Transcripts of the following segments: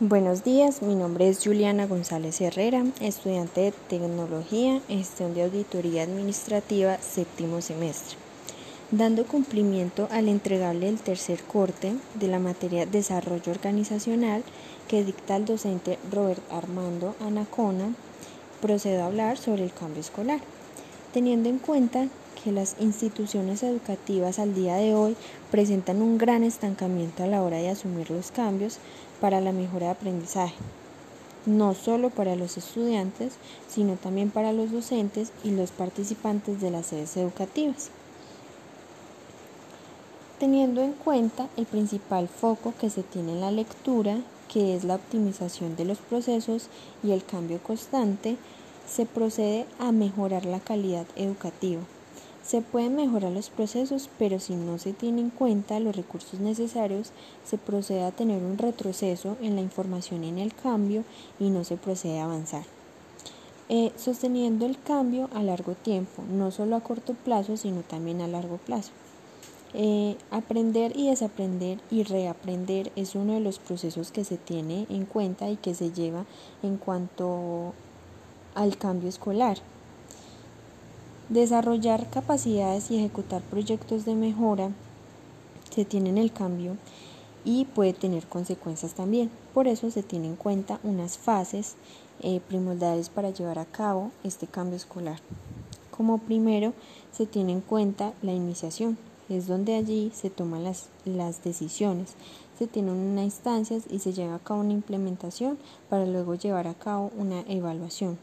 Buenos días, mi nombre es Juliana González Herrera, estudiante de Tecnología, Gestión de Auditoría Administrativa, séptimo semestre. Dando cumplimiento al entregable del tercer corte de la materia Desarrollo Organizacional que dicta el docente Robert Armando Anacona, procedo a hablar sobre el cambio escolar, teniendo en cuenta que las instituciones educativas al día de hoy presentan un gran estancamiento a la hora de asumir los cambios para la mejora de aprendizaje, no solo para los estudiantes, sino también para los docentes y los participantes de las sedes educativas. Teniendo en cuenta el principal foco que se tiene en la lectura, que es la optimización de los procesos y el cambio constante, se procede a mejorar la calidad educativa se pueden mejorar los procesos, pero si no se tiene en cuenta los recursos necesarios, se procede a tener un retroceso en la información en el cambio y no se procede a avanzar. Eh, sosteniendo el cambio a largo tiempo, no solo a corto plazo, sino también a largo plazo. Eh, aprender y desaprender y reaprender es uno de los procesos que se tiene en cuenta y que se lleva en cuanto al cambio escolar. Desarrollar capacidades y ejecutar proyectos de mejora se tiene en el cambio y puede tener consecuencias también. Por eso se tienen en cuenta unas fases eh, primordiales para llevar a cabo este cambio escolar. Como primero se tiene en cuenta la iniciación, es donde allí se toman las, las decisiones, se tienen unas instancias y se lleva a cabo una implementación para luego llevar a cabo una evaluación.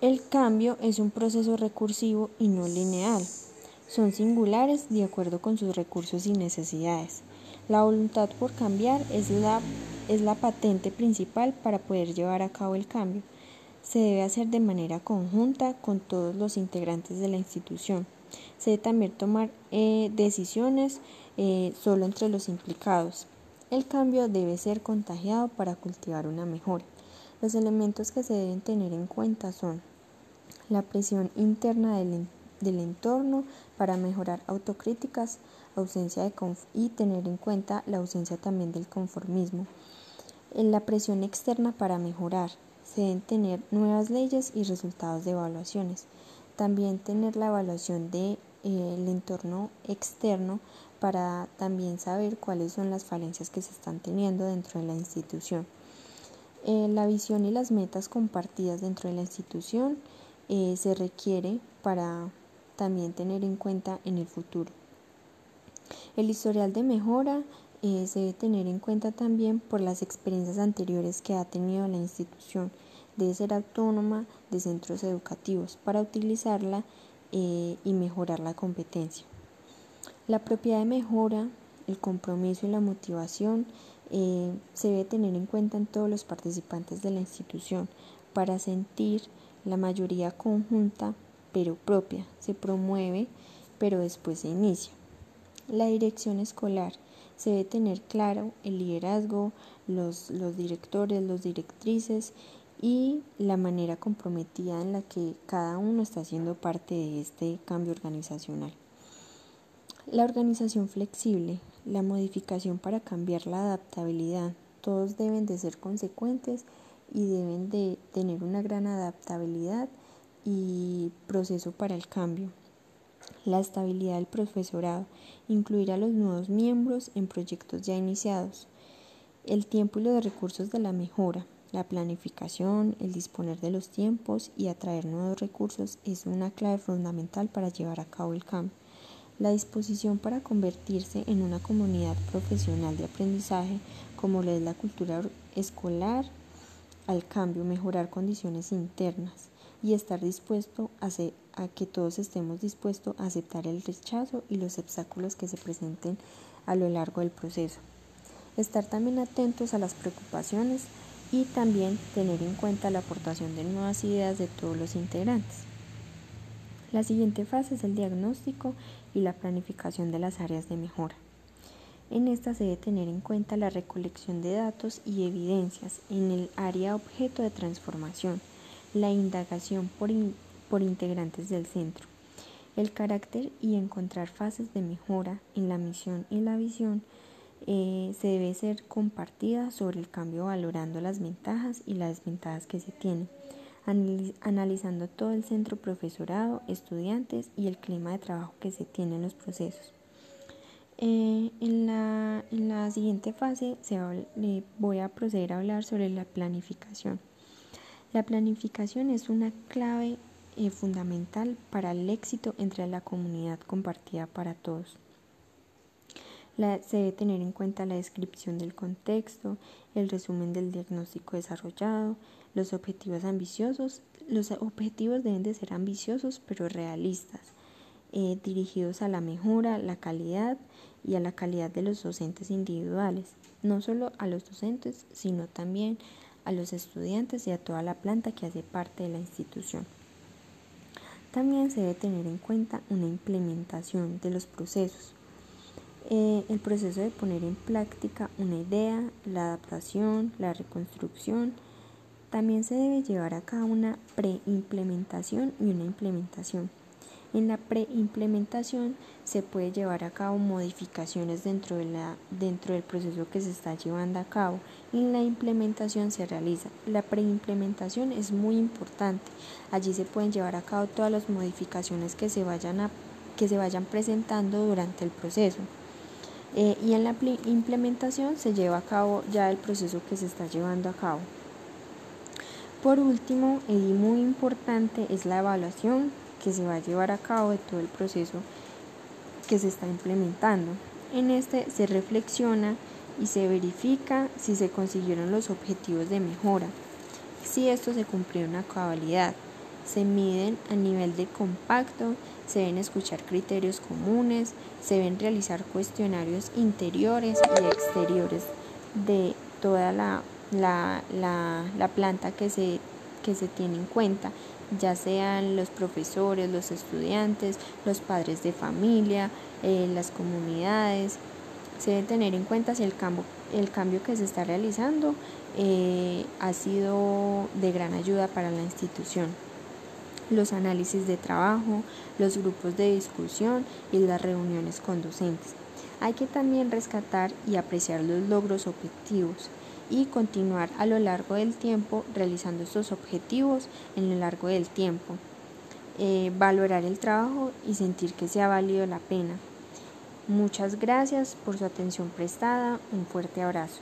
El cambio es un proceso recursivo y no lineal. Son singulares de acuerdo con sus recursos y necesidades. La voluntad por cambiar es la, es la patente principal para poder llevar a cabo el cambio. Se debe hacer de manera conjunta con todos los integrantes de la institución. Se debe también tomar eh, decisiones eh, solo entre los implicados. El cambio debe ser contagiado para cultivar una mejora. Los elementos que se deben tener en cuenta son la presión interna del, entorno para mejorar autocríticas, ausencia de y tener en cuenta la ausencia también del conformismo. En la presión externa para mejorar, se deben tener nuevas leyes y resultados de evaluaciones. También tener la evaluación del de, eh, entorno externo para también saber cuáles son las falencias que se están teniendo dentro de la institución. Eh, la visión y las metas compartidas dentro de la institución eh, se requiere para también tener en cuenta en el futuro. El historial de mejora eh, se debe tener en cuenta también por las experiencias anteriores que ha tenido la institución. Debe ser autónoma de centros educativos para utilizarla y mejorar la competencia. La propiedad de mejora, el compromiso y la motivación se debe tener en cuenta en todos los participantes de la institución para sentir la mayoría conjunta pero propia se promueve pero después se inicia. La dirección escolar se debe tener claro el liderazgo, los, los directores, los directrices y la manera comprometida en la que cada uno está haciendo parte de este cambio organizacional. La organización flexible, la modificación para cambiar la adaptabilidad, todos deben de ser consecuentes y deben de tener una gran adaptabilidad y proceso para el cambio. La estabilidad del profesorado, incluir a los nuevos miembros en proyectos ya iniciados. El tiempo y los recursos de la mejora, la planificación, el disponer de los tiempos y atraer nuevos recursos es una clave fundamental para llevar a cabo el cambio. La disposición para convertirse en una comunidad profesional de aprendizaje, como lo es la cultura escolar, al cambio, mejorar condiciones internas y estar dispuesto a, a que todos estemos dispuestos a aceptar el rechazo y los obstáculos que se presenten a lo largo del proceso. Estar también atentos a las preocupaciones y también tener en cuenta la aportación de nuevas ideas de todos los integrantes. La siguiente fase es el diagnóstico y la planificación de las áreas de mejora. En esta se debe tener en cuenta la recolección de datos y evidencias en el área objeto de transformación, la indagación por, por integrantes del centro, el carácter y encontrar fases de mejora en la misión y la visión eh, se debe ser compartida sobre el cambio valorando las ventajas y las desventajas que se tienen, analizando todo el centro profesorado, estudiantes y el clima de trabajo que se tiene en los procesos. Eh, en, la, en, la, siguiente fase se voy a proceder a hablar sobre la planificación. La planificación es una clave eh, fundamental para el éxito entre la comunidad compartida para todos. Se debe tener en cuenta la descripción del contexto, el resumen del diagnóstico desarrollado, los objetivos ambiciosos. Los objetivos deben de ser ambiciosos pero realistas, eh, dirigidos a la mejora, la calidad y a la calidad de los docentes individuales, no solo a los docentes, sino también a los estudiantes y a toda la planta que hace parte de la institución. También se debe tener en cuenta una implementación de los procesos. Eh, el proceso de poner en práctica una idea, la adaptación, la reconstrucción. También se debe llevar a cabo una preimplementación y una implementación. En la preimplementación se puede llevar a cabo modificaciones dentro, dentro del proceso que se está llevando a cabo y en la implementación se realiza. La preimplementación es muy importante. Allí se pueden llevar a cabo todas las modificaciones que se vayan, que se vayan presentando durante el proceso. Eh, y en la implementación se lleva a cabo ya el proceso que se está llevando a cabo. Por último, y muy importante, es la evaluación que se va a llevar a cabo de todo el proceso que se está implementando. En este se reflexiona y se verifica si se consiguieron los objetivos de mejora, si esto se cumplió a cabalidad. Se miden a nivel de compacto, se deben escuchar criterios comunes, se deben realizar cuestionarios interiores y exteriores de toda la, la, planta que se, que se tiene en cuenta ya sean los profesores, los estudiantes, los padres de familia, eh, las comunidades. Se debe tener en cuenta si el cambio, el cambio que se está realizando eh, ha sido de gran ayuda para la institución. Los análisis de trabajo, los grupos de discusión y las reuniones con docentes. Hay que también rescatar y apreciar los logros objetivos y continuar a lo largo del tiempo realizando estos objetivos en lo largo del tiempo. Eh, valorar el trabajo y sentir que se ha valido la pena. Muchas gracias por su atención prestada. Un fuerte abrazo.